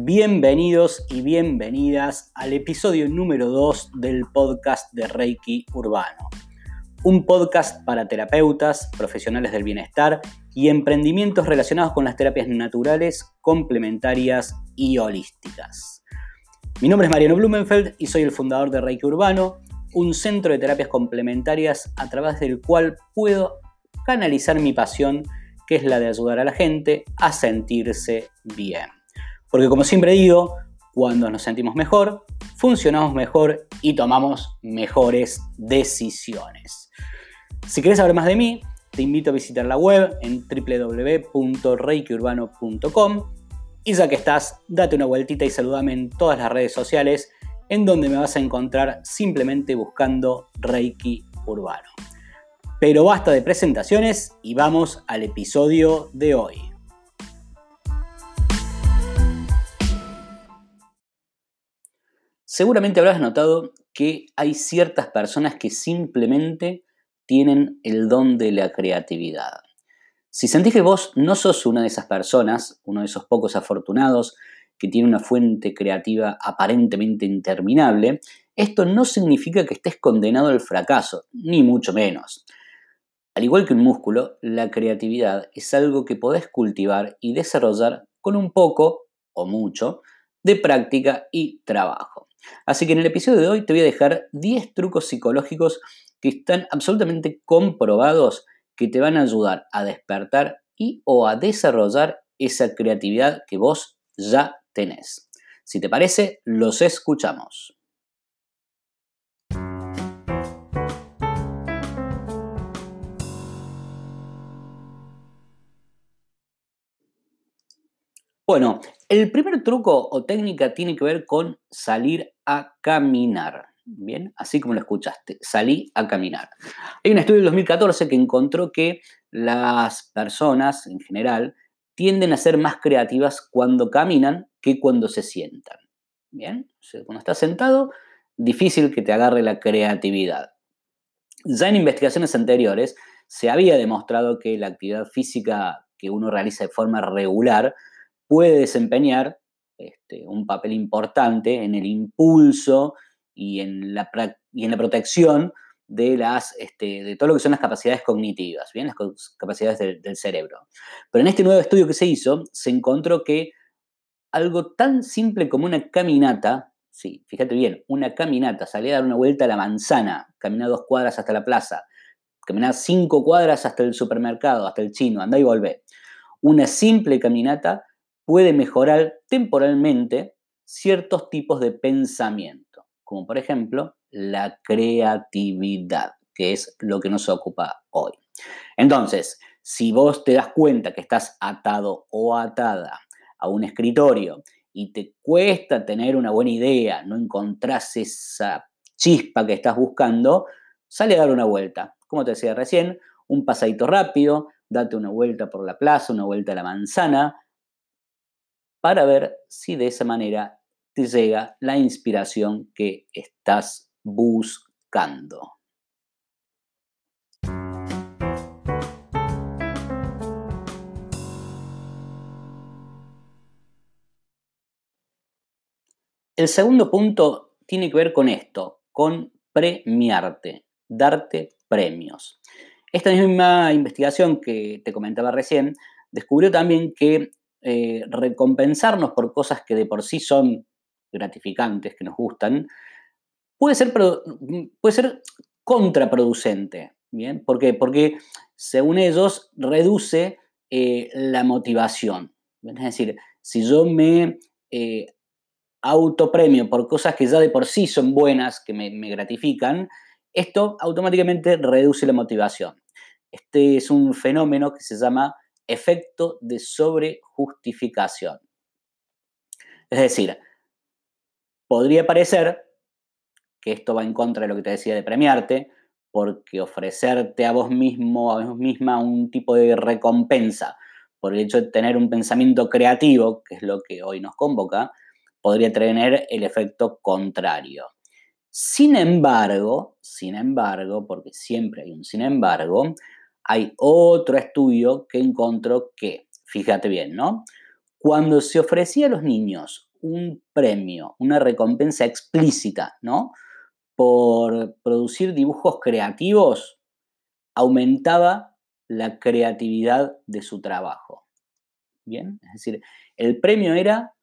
Bienvenidos y bienvenidas al episodio número 2 del podcast de Reiki Urbano. Un podcast para terapeutas, profesionales del bienestar y emprendimientos relacionados con las terapias naturales, complementarias y holísticas. Mi nombre es Mariano Blumenfeld y soy el fundador de Reiki Urbano, un centro de terapias complementarias a través del cual puedo canalizar mi pasión, que es la de ayudar a la gente a sentirse bien. Porque como siempre digo, cuando nos sentimos mejor, funcionamos mejor y tomamos mejores decisiones. Si quieres saber más de mí, te invito a visitar la web en www.reikiurbano.com y ya que estás, date una vueltita y saludame en todas las redes sociales en donde me vas a encontrar simplemente buscando Reiki Urbano. Pero basta de presentaciones y vamos al episodio de hoy. Seguramente habrás notado que hay ciertas personas que simplemente tienen el don de la creatividad. Si sentís que vos no sos una de esas personas, uno de esos pocos afortunados que tiene una fuente creativa aparentemente interminable, esto no significa que estés condenado al fracaso, ni mucho menos. Al igual que un músculo, la creatividad es algo que podés cultivar y desarrollar con un poco o mucho de práctica y trabajo. Así que en el episodio de hoy te voy a dejar 10 trucos psicológicos que están absolutamente comprobados que te van a ayudar a despertar y o a desarrollar esa creatividad que vos ya tenés. Si te parece, los escuchamos. Bueno, el primer truco o técnica tiene que ver con salir a caminar. Bien, así como lo escuchaste, salí a caminar. Hay un estudio del 2014 que encontró que las personas en general tienden a ser más creativas cuando caminan que cuando se sientan. Bien, cuando estás sentado, difícil que te agarre la creatividad. Ya en investigaciones anteriores se había demostrado que la actividad física que uno realiza de forma regular puede desempeñar este, un papel importante en el impulso y en la, y en la protección de, las, este, de todo lo que son las capacidades cognitivas, ¿bien? las capacidades del, cerebro. Pero en este nuevo estudio que se hizo, se encontró que algo tan simple como una caminata, sí, fíjate bien, una caminata, salir a dar una vuelta a la manzana, caminar dos cuadras hasta la plaza, caminar cinco cuadras hasta el supermercado, hasta el chino, anda y volvé. Una simple caminata puede mejorar temporalmente ciertos tipos de pensamiento, como por ejemplo la creatividad, que es lo que nos ocupa hoy. Entonces, si vos te das cuenta que estás atado o atada a un escritorio y te cuesta tener una buena idea, no encontrás esa chispa que estás buscando, sale a dar una vuelta. Como te decía recién, un pasadito rápido, date una vuelta por la plaza, una vuelta a la manzana, para ver si de esa manera te llega la inspiración que estás buscando. El segundo punto tiene que ver con esto, con premiarte, darte premios. Esta misma investigación que te comentaba recién descubrió también que eh, recompensarnos por cosas que de por sí son gratificantes, que nos gustan, puede ser, puede ser contraproducente. ¿bien? ¿Por qué? Porque según ellos reduce eh, la motivación. Es decir, si yo me eh, autopremio por cosas que ya de por sí son buenas, que me, me gratifican, esto automáticamente reduce la motivación. Este es un fenómeno que se llama efecto de sobrejustificación. Es decir, podría parecer que esto va en contra de lo que te decía de premiarte, porque ofrecerte a vos mismo, a vos misma, un tipo de recompensa por el hecho de tener un pensamiento creativo, que es lo que hoy nos convoca, podría tener el efecto contrario. Sin embargo, sin embargo, porque siempre hay un sin embargo, hay otro estudio que encontró que, fíjate bien, ¿no? Cuando se ofrecía a los niños un premio, una recompensa explícita, ¿no? Por producir dibujos creativos, aumentaba la creatividad de su trabajo. Bien, es decir, el premio era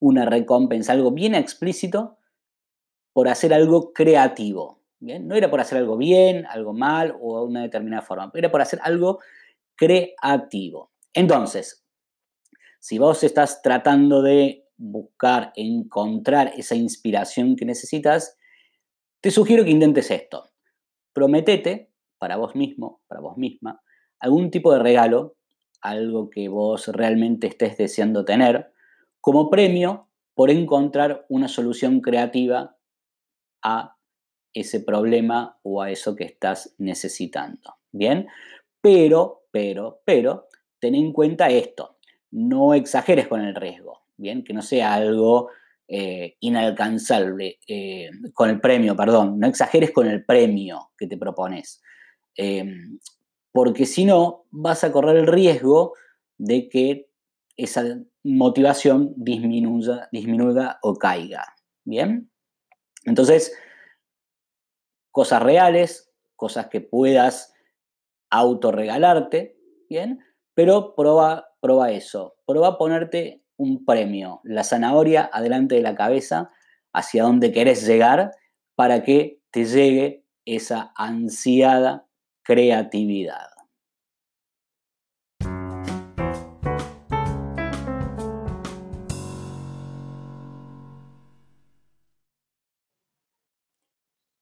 una recompensa, algo bien explícito por hacer algo creativo. No era por hacer algo bien, algo mal o de una determinada forma, era por hacer algo creativo. Entonces, si vos estás tratando de buscar, encontrar esa inspiración que necesitas, te sugiero que intentes esto. Prometete para vos mismo, para vos misma, algún tipo de regalo, algo que vos realmente estés deseando tener, como premio por encontrar una solución creativa a ese problema o a eso que estás necesitando. Bien, pero, pero, pero, ten en cuenta esto, no exageres con el riesgo, bien, que no sea algo eh, inalcanzable, eh, con el premio, perdón, no exageres con el premio que te propones, em, porque si no, vas a correr el riesgo de que esa motivación disminuya, disminuya o caiga, ¿bien? Entonces, cosas reales, cosas que puedas autorregalarte, ¿bien? Pero prueba, prueba eso, prueba ponerte un premio, la zanahoria adelante de la cabeza, hacia donde querés llegar, para que te llegue esa ansiada creatividad.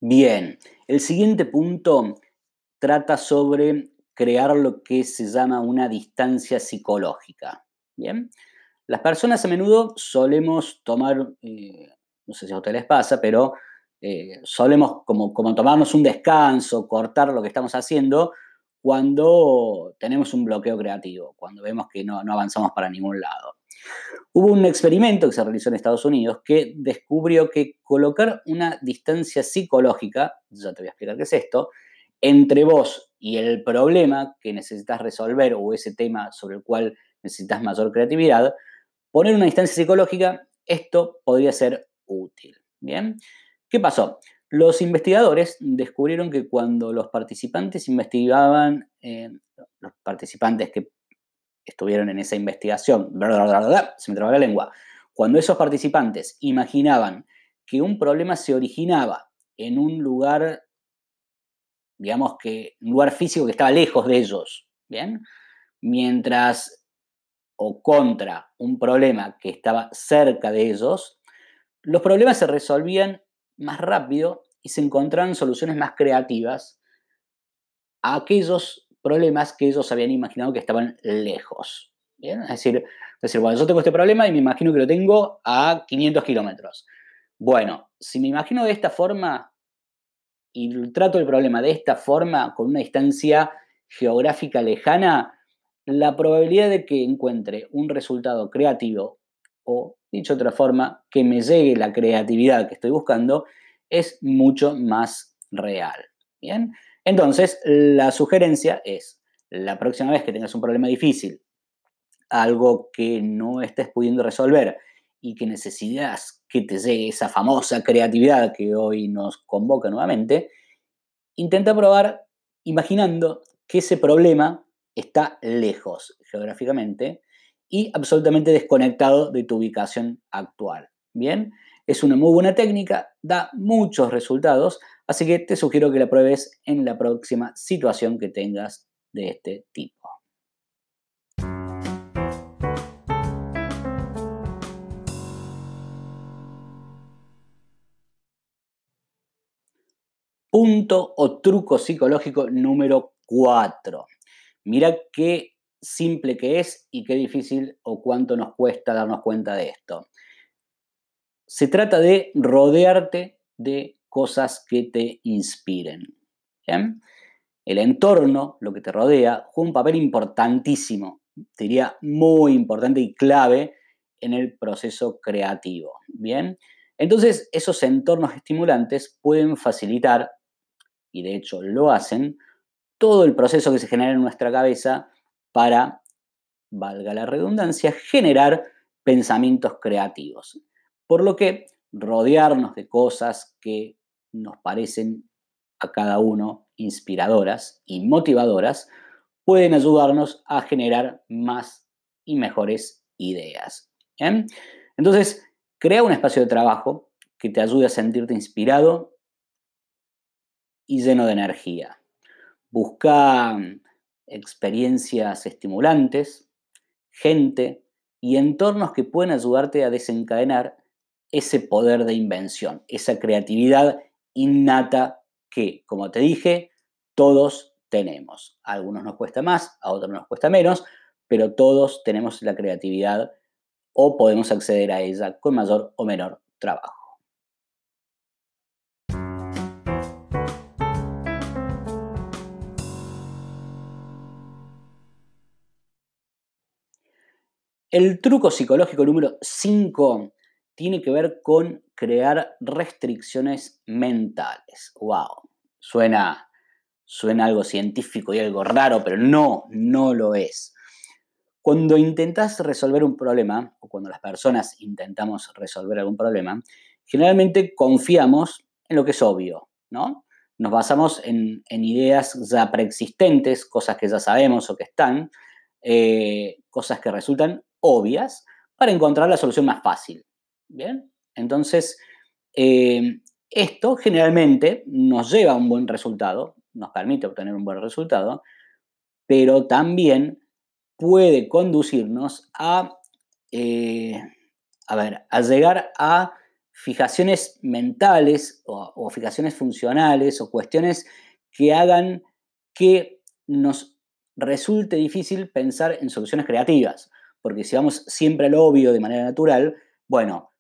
Bien, el siguiente punto trata sobre crear lo que se llama una distancia psicológica. Bien, las personas a menudo solemos tomar, eh, no sé si a ustedes les pasa, pero eh, solemos como, tomarnos un descanso, cortar lo que estamos haciendo cuando tenemos un bloqueo creativo, cuando vemos que no, no avanzamos para ningún lado. Hubo un experimento que se realizó en Estados Unidos que descubrió que colocar una distancia psicológica, ya te voy a explicar qué es esto, entre vos y el problema que necesitas resolver o ese tema sobre el cual necesitas mayor creatividad, poner una distancia psicológica, esto podría ser útil. ¿Bien? ¿Qué pasó? Los investigadores descubrieron que cuando los participantes investigaban, eh, los participantes que estuvieron en esa investigación, se me traba la lengua, cuando esos participantes imaginaban que un problema se originaba en un lugar, digamos que, un lugar físico que estaba lejos de ellos, ¿bien? Mientras o contra un problema que estaba cerca de ellos, los problemas se resolvían más rápido y se encontraban soluciones más creativas a aquellos problemas que ellos habían imaginado que estaban lejos. Es decir, decir, bueno, yo tengo este problema y me imagino que lo tengo a 500 kilómetros. Bueno, si me imagino de esta forma y trato el problema de esta forma, con una distancia geográfica lejana, la probabilidad de que encuentre un resultado creativo o, dicho de otra forma, que me llegue la creatividad que estoy buscando, es mucho más real. Bien, entonces, la sugerencia es, la próxima vez que tengas un problema difícil, algo que no estés pudiendo resolver y que necesitas que te llegue esa famosa creatividad que hoy nos convoca nuevamente, intenta probar imaginando que ese problema está lejos geográficamente y absolutamente desconectado de tu ubicación actual. Bien, es una muy buena técnica, da muchos resultados, Así que te sugiero que la pruebes en la próxima situación que tengas de este tipo. Punto o truco psicológico número 4. Mira qué simple que es y qué difícil o cuánto nos cuesta darnos cuenta de esto. Se trata de rodearte de cosas que te inspiren. El entorno, lo que te rodea, juega un papel importantísimo, diría muy importante y clave en el proceso creativo. Bien, entonces esos entornos estimulantes pueden facilitar, y de hecho lo hacen, todo el proceso que se genera en nuestra cabeza para, valga la redundancia, generar pensamientos creativos. Por lo que rodearnos de cosas que nos parecen a cada uno inspiradoras y motivadoras pueden ayudarnos a generar más y mejores ideas. Entonces, crea un espacio de trabajo que te ayude a sentirte inspirado y lleno de energía. Busca mm, experiencias estimulantes, gente y entornos que pueden ayudarte a desencadenar ese poder de invención, esa creatividad innata que, como te dije, todos tenemos. A algunos nos cuesta más, a otros nos cuesta menos, pero todos tenemos la creatividad o podemos acceder a ella con mayor o menor trabajo. El truco psicológico número 5 tiene que ver con crear restricciones mentales. ¡Wow! Suena, suena algo científico y algo raro, pero no, no lo es. Cuando intentas resolver un problema, o cuando las personas intentamos resolver algún problema, generalmente confiamos en lo que es obvio, ¿no? Nos basamos en, ideas ya preexistentes, cosas que ya sabemos o que están, eh, cosas que resultan obvias para encontrar la solución más fácil. Bien, entonces eh, esto generalmente nos lleva a un buen resultado, nos permite obtener un buen resultado, pero también puede conducirnos a, eh, a, ver, a llegar a fijaciones mentales o, o fijaciones funcionales o cuestiones que hagan que nos resulte difícil pensar en soluciones creativas porque si vamos siempre a lo obvio de manera natural, bueno,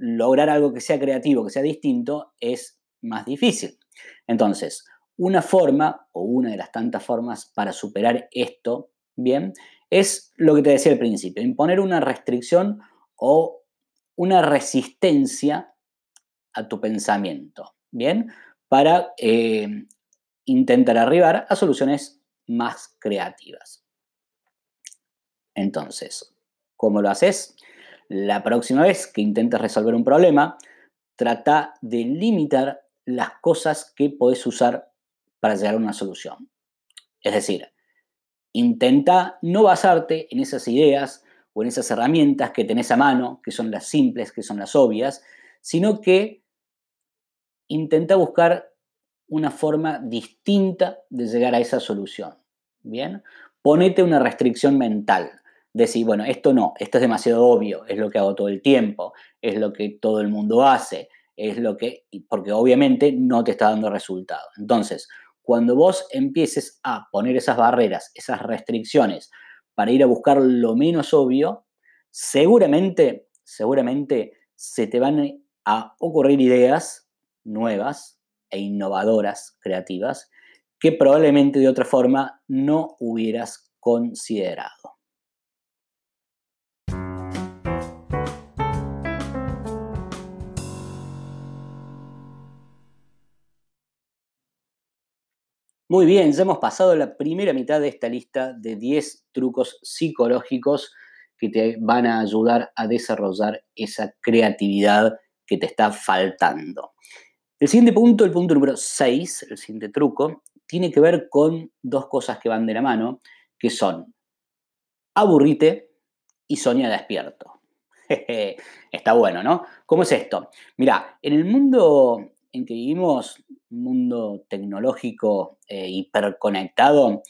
lograr algo que sea creativo, que sea distinto, es más difícil. Entonces, una forma, o una de las tantas formas para superar esto, bien, es lo que te decía al principio, imponer una restricción o una resistencia a tu pensamiento, bien, para eh, intentar arribar a soluciones más creativas. Entonces, ¿cómo lo haces? La próxima vez que intentes resolver un problema, trata de limitar las cosas que puedes usar para llegar a una solución. Es decir, intenta no basarte en esas ideas o en esas herramientas que tenés a mano, que son las simples, que son las obvias, sino que intenta buscar una forma distinta de llegar a esa solución. Bien, ponete una restricción mental decir, bueno, esto no, esto es demasiado obvio, es lo que hago todo el tiempo, es lo que todo el mundo hace, es lo que, porque obviamente no te está dando resultado. Entonces, cuando vos empieces a poner esas barreras, esas restricciones para ir a buscar lo menos obvio, seguramente, seguramente se te van a ocurrir ideas nuevas e innovadoras, creativas, que probablemente de otra forma no hubieras considerado. Muy bien, ya hemos pasado la primera mitad de esta lista de 10 trucos psicológicos que te van a ayudar a desarrollar esa creatividad que te está faltando. El siguiente punto, el punto número 6, el siguiente truco, tiene que ver con dos cosas que van de la mano, que son aburrite y soña despierto. Está bueno, ¿no? ¿Cómo es esto? Mira, en el mundo en que vivimos, un mundo tecnológico eh, hiperconectado,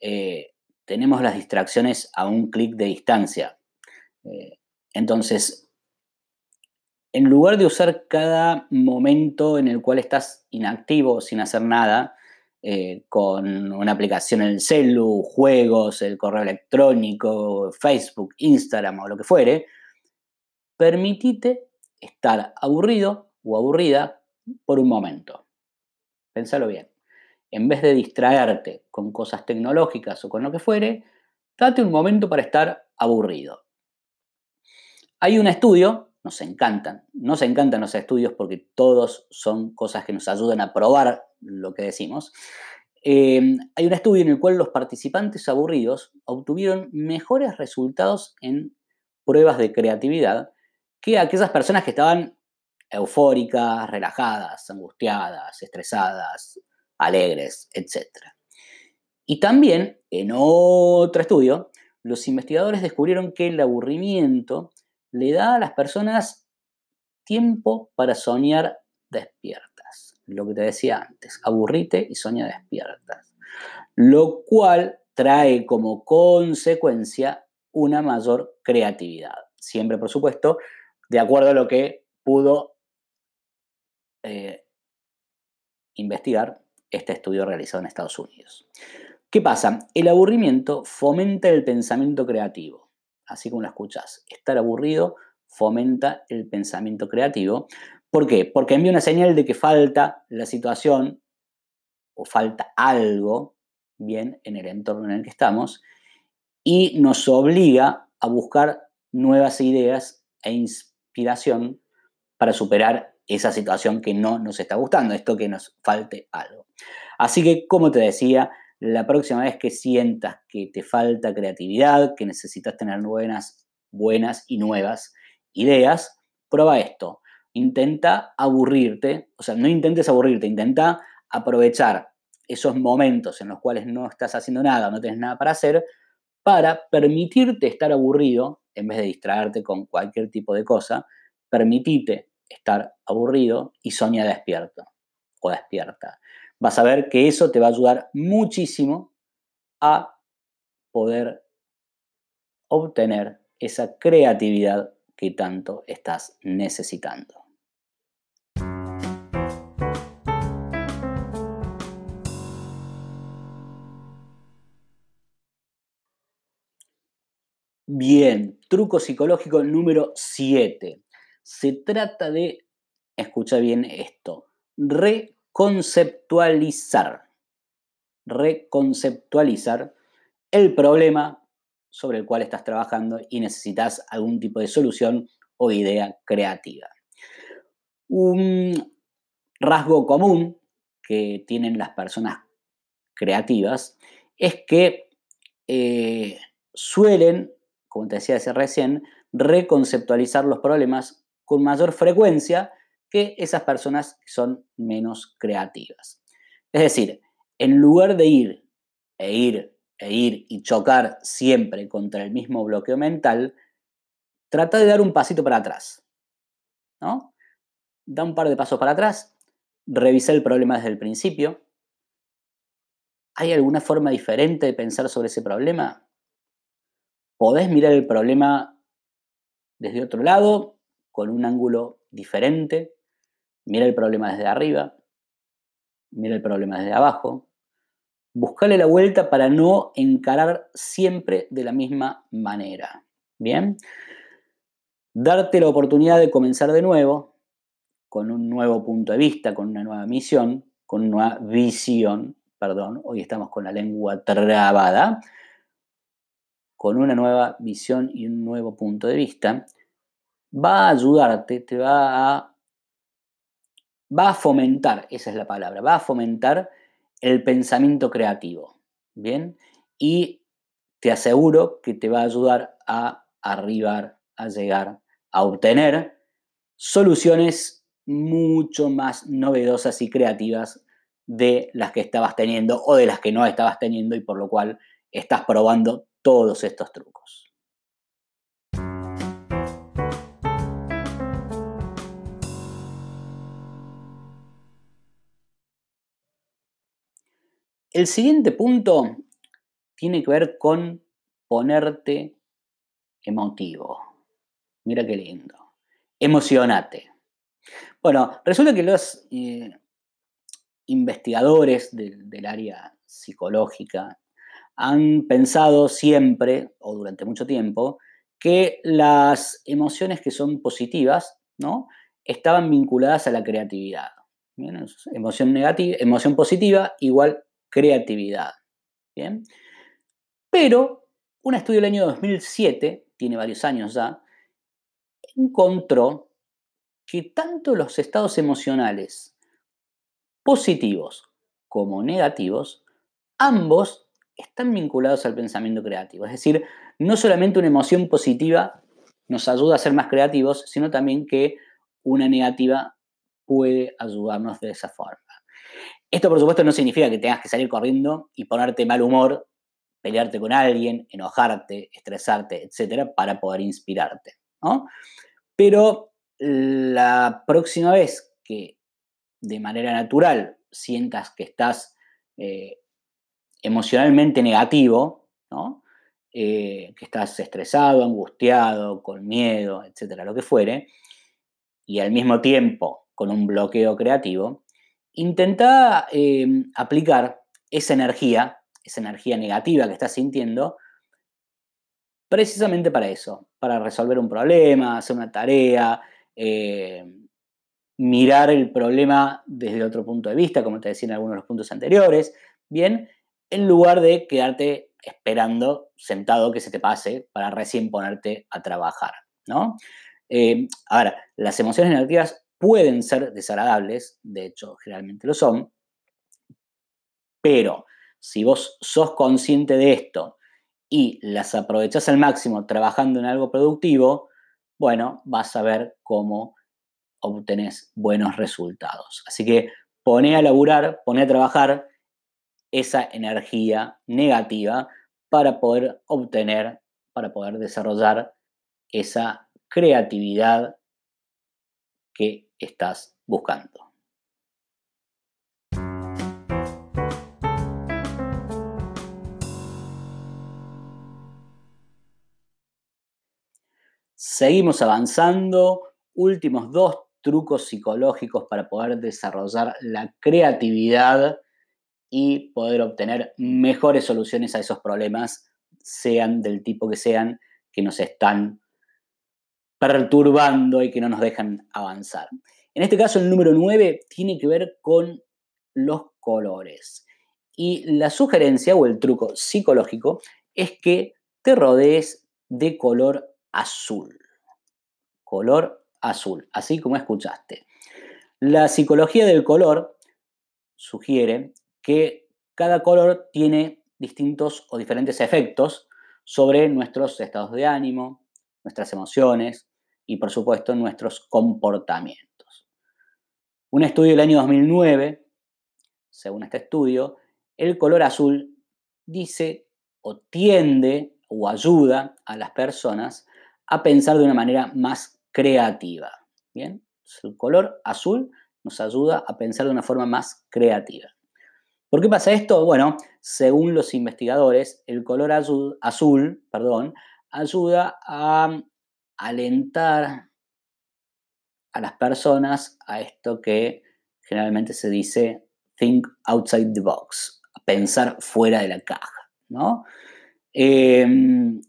eh, tenemos las distracciones a un clic de distancia. Eh, entonces, en lugar de usar cada momento en el cual estás inactivo, sin hacer nada, con una aplicación en el celu, juegos, el correo electrónico, Facebook, Instagram o lo que fuere, permitite estar aburrido o aburrida por un momento. Pensalo bien. En vez de distraerte con cosas tecnológicas o con lo que fuere, date un momento para estar aburrido. Hay un estudio, nos encantan, nos encantan los estudios porque todos son cosas que nos ayudan a probar lo que decimos. Eh, hay un estudio en el cual los participantes aburridos obtuvieron mejores resultados en pruebas de creatividad que aquellas personas que estaban eufóricas, relajadas, angustiadas, estresadas, alegres, etc. Y también, en otro estudio, los investigadores descubrieron que el aburrimiento le da a las personas tiempo para soñar despiertas. Lo que te decía antes, aburrite y soña despiertas. Lo cual trae como consecuencia una mayor creatividad. Siempre, por supuesto, de acuerdo a lo que pudo eh, investigar este estudio realizado en Estados Unidos. ¿Qué pasa? El aburrimiento fomenta el pensamiento creativo, así como lo escuchas. Estar aburrido fomenta el pensamiento creativo. ¿Por qué? Porque envía una señal de que falta la situación o falta algo bien en el entorno en el que estamos y nos obliga a buscar nuevas ideas e inspiración para superar esa situación que no nos está gustando, esto que nos falte algo. Así que, como te decía, la próxima vez que sientas que te falta creatividad, que necesitas tener buenas, buenas y nuevas ideas, prueba esto. Intenta aburrirte, o sea, no intentes aburrirte, intenta aprovechar esos momentos en los cuales no estás haciendo nada, no tienes nada para hacer, para permitirte estar aburrido, en vez de distraerte con cualquier tipo de cosa, permitite estar aburrido y soña despierto o despierta. Vas a ver que eso te va a ayudar muchísimo a poder obtener esa creatividad que tanto estás necesitando. Bien, truco psicológico número 7. Se trata de, escucha bien esto, reconceptualizar. Reconceptualizar el problema sobre el cual estás trabajando y necesitas algún tipo de solución o idea creativa. Un rasgo común que tienen las personas creativas es que eh, suelen, como te decía recién, reconceptualizar los problemas con mayor frecuencia que esas personas que son menos creativas. Es decir, en lugar de ir e ir e ir y chocar siempre contra el mismo bloqueo mental, trata de dar un pasito para atrás. ¿no? Da un par de pasos para atrás, revisa el problema desde el principio. ¿Hay alguna forma diferente de pensar sobre ese problema? ¿Podés mirar el problema desde otro lado, con un ángulo diferente? Mira el problema desde arriba, mira el problema desde abajo, buscarle la vuelta para no encarar siempre de la misma manera. Bien, darte la oportunidad de comenzar de nuevo, con un nuevo punto de vista, con una nueva misión, con una nueva visión, perdón, hoy estamos con la lengua trabada, con una nueva visión y un nuevo punto de vista, va a ayudarte, te va a, va a fomentar, esa es la palabra, va a fomentar el pensamiento creativo. Bien, y te aseguro que te va a ayudar a arribar, a llegar, a obtener soluciones mucho más novedosas y creativas de las que estabas teniendo o de las que no estabas teniendo y por lo cual estás probando todos estos trucos. El siguiente punto tiene que ver con ponerte emotivo. Mira qué lindo. Emocionate. Bueno, resulta que los eh, investigadores del área psicológica han pensado siempre, o durante mucho tiempo, que las emociones que son positivas, ¿no? Estaban vinculadas a la creatividad. Emoción negativa, emoción positiva igual creatividad. ¿Bien? Pero un estudio del año 2007, tiene varios años ya, encontró que tanto los estados emocionales positivos como negativos, ambos están vinculados al pensamiento creativo. Es decir, no solamente una emoción positiva nos ayuda a ser más creativos, sino también que una negativa puede ayudarnos de esa forma. Esto, por supuesto, no significa que tengas que salir corriendo y ponerte mal humor, pelearte con alguien, enojarte, estresarte, etcétera, para poder inspirarte. Pero la próxima vez que de manera natural sientas que estás eh, emocionalmente negativo, eh, que estás estresado, angustiado, con miedo, etcétera, lo que fuere, y al mismo tiempo con un bloqueo creativo, intenta eh, aplicar esa energía, esa energía negativa que estás sintiendo, precisamente para eso, para resolver un problema, hacer una tarea, eh, mirar el problema desde otro punto de vista, como te decía en algunos de los puntos anteriores, bien, en lugar de quedarte esperando sentado que se te pase para recién ponerte a trabajar, ¿no? Eh, ahora, las emociones negativas pueden ser desagradables, de hecho, generalmente lo son, pero si vos sos consciente de esto y las aprovechás al máximo trabajando en algo productivo, bueno, vas a ver cómo obtenés buenos resultados. Así que pone a laburar, pone a trabajar esa energía negativa para poder obtener, para poder desarrollar esa creatividad que estás buscando. Seguimos avanzando. Últimos dos trucos psicológicos para poder desarrollar la creatividad y poder obtener mejores soluciones a esos problemas, sean del tipo que sean, que nos están perturbando y que no nos dejan avanzar. En este caso, el número 9 tiene que ver con los colores. Y la sugerencia o el truco psicológico es que te rodees de color azul. Color azul, así como escuchaste. La psicología del color sugiere que cada color tiene distintos o diferentes efectos sobre nuestros estados de ánimo, nuestras emociones y por supuesto nuestros comportamientos. Un estudio del año 2009, según este estudio, el color azul dice o tiende o ayuda a las personas a pensar de una manera más creativa. Bien, el color azul nos ayuda a pensar de una forma más creativa. ¿Por qué pasa esto? Bueno, según los investigadores, el color azul, azul perdón, ayuda a alentar a las personas a esto que generalmente se dice think outside the box, pensar fuera de la caja, ¿no? Em,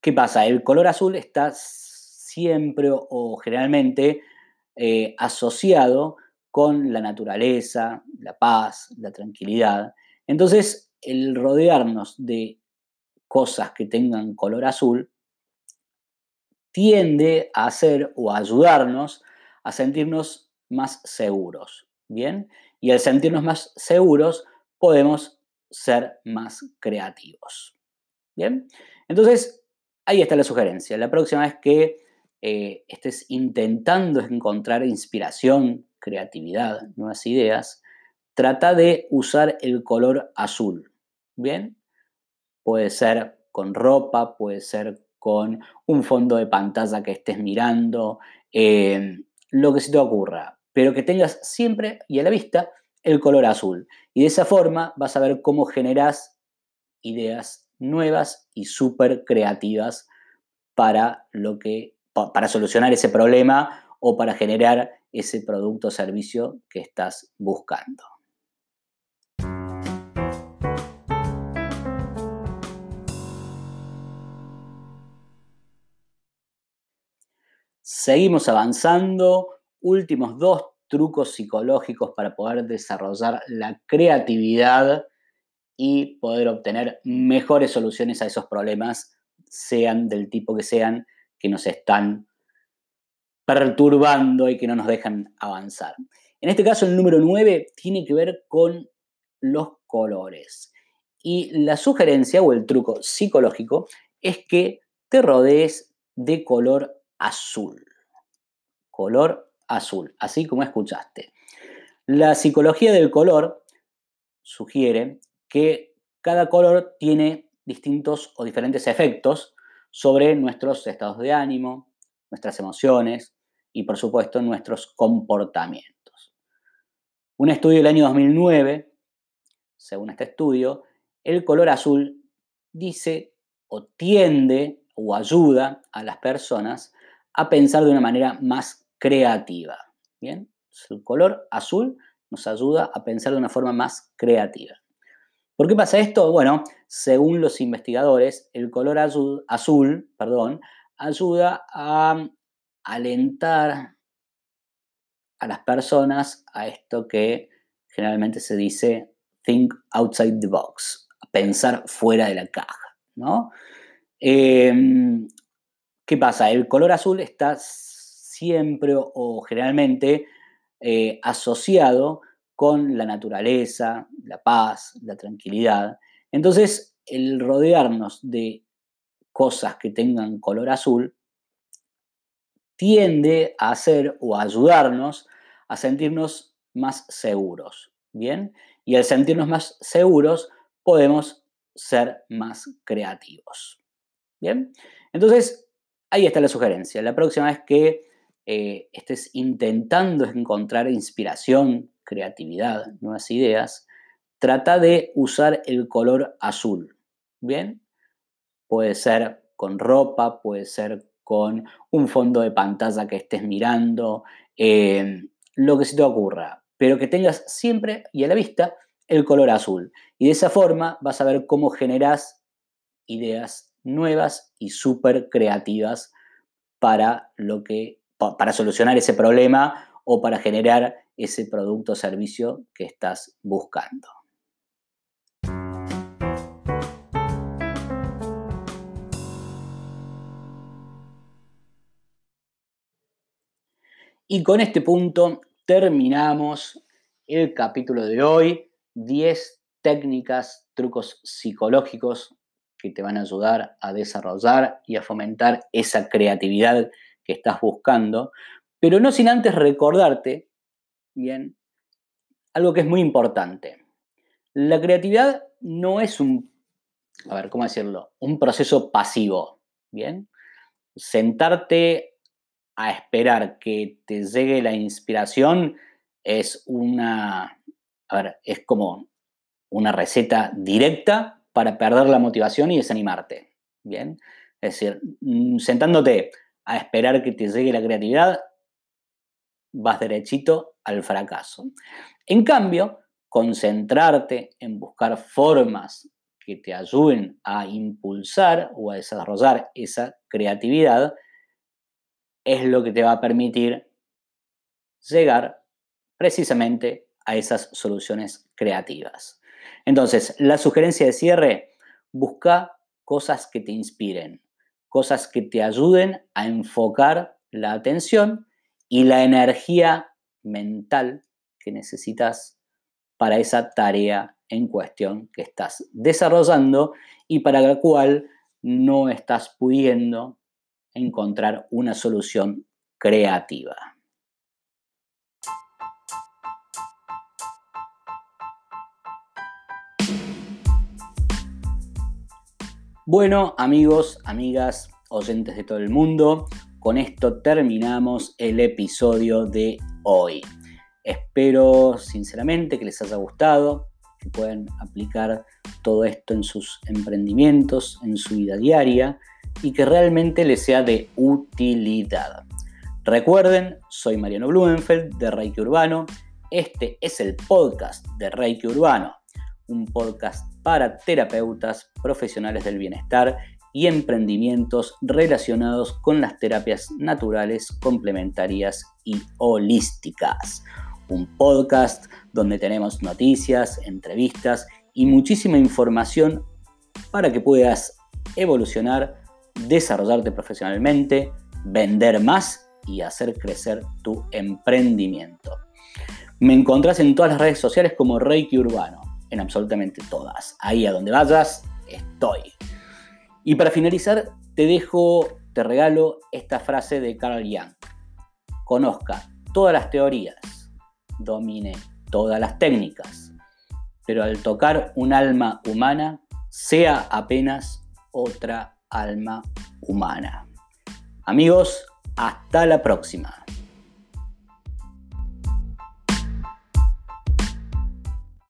¿Qué pasa? El color azul está siempre o, generalmente eh, asociado con la naturaleza, la paz, la tranquilidad. Entonces, el rodearnos de cosas que tengan color azul tiende a hacer o a ayudarnos a sentirnos más seguros, ¿bien? Y al sentirnos más seguros podemos ser más creativos, ¿bien? Entonces, ahí está la sugerencia. La próxima vez que eh, estés intentando encontrar inspiración, creatividad, nuevas ideas, trata de usar el color azul. ¿Bien? Puede ser con ropa, puede ser con un fondo de pantalla que estés mirando, eh, lo que se te ocurra, pero que tengas siempre y a la vista el color azul. Y de esa forma vas a ver cómo generas ideas nuevas y súper creativas para lo que para solucionar ese problema o para generar ese producto o servicio que estás buscando. Seguimos avanzando. Últimos dos trucos psicológicos para poder desarrollar la creatividad y poder obtener mejores soluciones a esos problemas, sean del tipo que sean, que nos están perturbando y que no nos dejan avanzar. En este caso, el número 9 tiene que ver con los colores. Y la sugerencia o el truco psicológico es que te rodees de color azul. Color azul, así como escuchaste. La psicología del color sugiere que cada color tiene distintos o diferentes efectos sobre nuestros estados de ánimo, nuestras emociones y por supuesto nuestros comportamientos. Un estudio del año 2009, según este estudio, el color azul dice o tiende o ayuda a las personas a pensar de una manera más creativa. Bien, el color azul nos ayuda a pensar de una forma más creativa. ¿Por qué pasa esto? Bueno, según los investigadores, el color azul, azul perdón, ayuda a alentar a las personas a esto que generalmente se dice think outside the box, pensar fuera de la caja, ¿no? Em, ¿Qué pasa? El color azul está siempre o, generalmente eh, asociado con la naturaleza, la paz, la tranquilidad. Entonces, el rodearnos de cosas que tengan color azul tiende a hacer o a ayudarnos a sentirnos más seguros, ¿bien? Y al sentirnos más seguros podemos ser más creativos, ¿bien? Entonces, ahí está la sugerencia. La próxima vez que eh, estés intentando encontrar inspiración, creatividad, nuevas ideas, trata de usar el color azul, ¿bien? Puede ser con ropa, puede ser con un fondo de pantalla que estés mirando, eh, lo que se te ocurra, pero que tengas siempre y a la vista el color azul. Y de esa forma vas a ver cómo generas ideas nuevas y súper creativas para, lo que, para solucionar ese problema o para generar ese producto o servicio que estás buscando. Y con este punto terminamos el capítulo de hoy. 10 técnicas, trucos psicológicos que te van a ayudar a desarrollar y a fomentar esa creatividad que estás buscando, pero no sin antes recordarte, bien, algo que es muy importante. La creatividad no es un, a ver, ¿cómo decirlo? Un proceso pasivo, bien. Sentarte a esperar que te llegue la inspiración es una, a ver, es como una receta directa para perder la motivación y desanimarte. Bien, es decir, mm, sentándote a esperar que te llegue la creatividad, vas derechito al fracaso. En cambio, concentrarte en buscar formas que te ayuden a impulsar o a desarrollar esa creatividad es lo que te va a permitir llegar precisamente a esas soluciones creativas. Entonces, la sugerencia de cierre, busca cosas que te inspiren, cosas que te ayuden a enfocar la atención y la energía mental que necesitas para esa tarea en cuestión que estás desarrollando y para la cual no estás pudiendo encontrar una solución creativa. Bueno, amigos, amigas, oyentes de todo el mundo, con esto terminamos el episodio de hoy. Espero sinceramente que les haya gustado, que puedan aplicar todo esto en sus emprendimientos, en su vida diaria y que realmente les sea de utilidad. Recuerden, soy Mariano Blumenfeld de Reiki Urbano. Este es el podcast de Reiki Urbano, un podcast para terapeutas, profesionales del bienestar y emprendimientos relacionados con las terapias naturales, complementarias y holísticas. Un podcast donde tenemos noticias, entrevistas y muchísima información para que puedas evolucionar desarrollarte profesionalmente, vender más y hacer crecer tu emprendimiento. Me encontrás en todas las redes sociales como Reiki Urbano, en absolutamente todas. Ahí a donde vayas, estoy. Y para finalizar, te dejo te regalo esta frase de Carl Jung. Conozca todas las teorías, domine todas las técnicas, pero al tocar un alma humana, sea apenas otra alma humana. Amigos, hasta la próxima.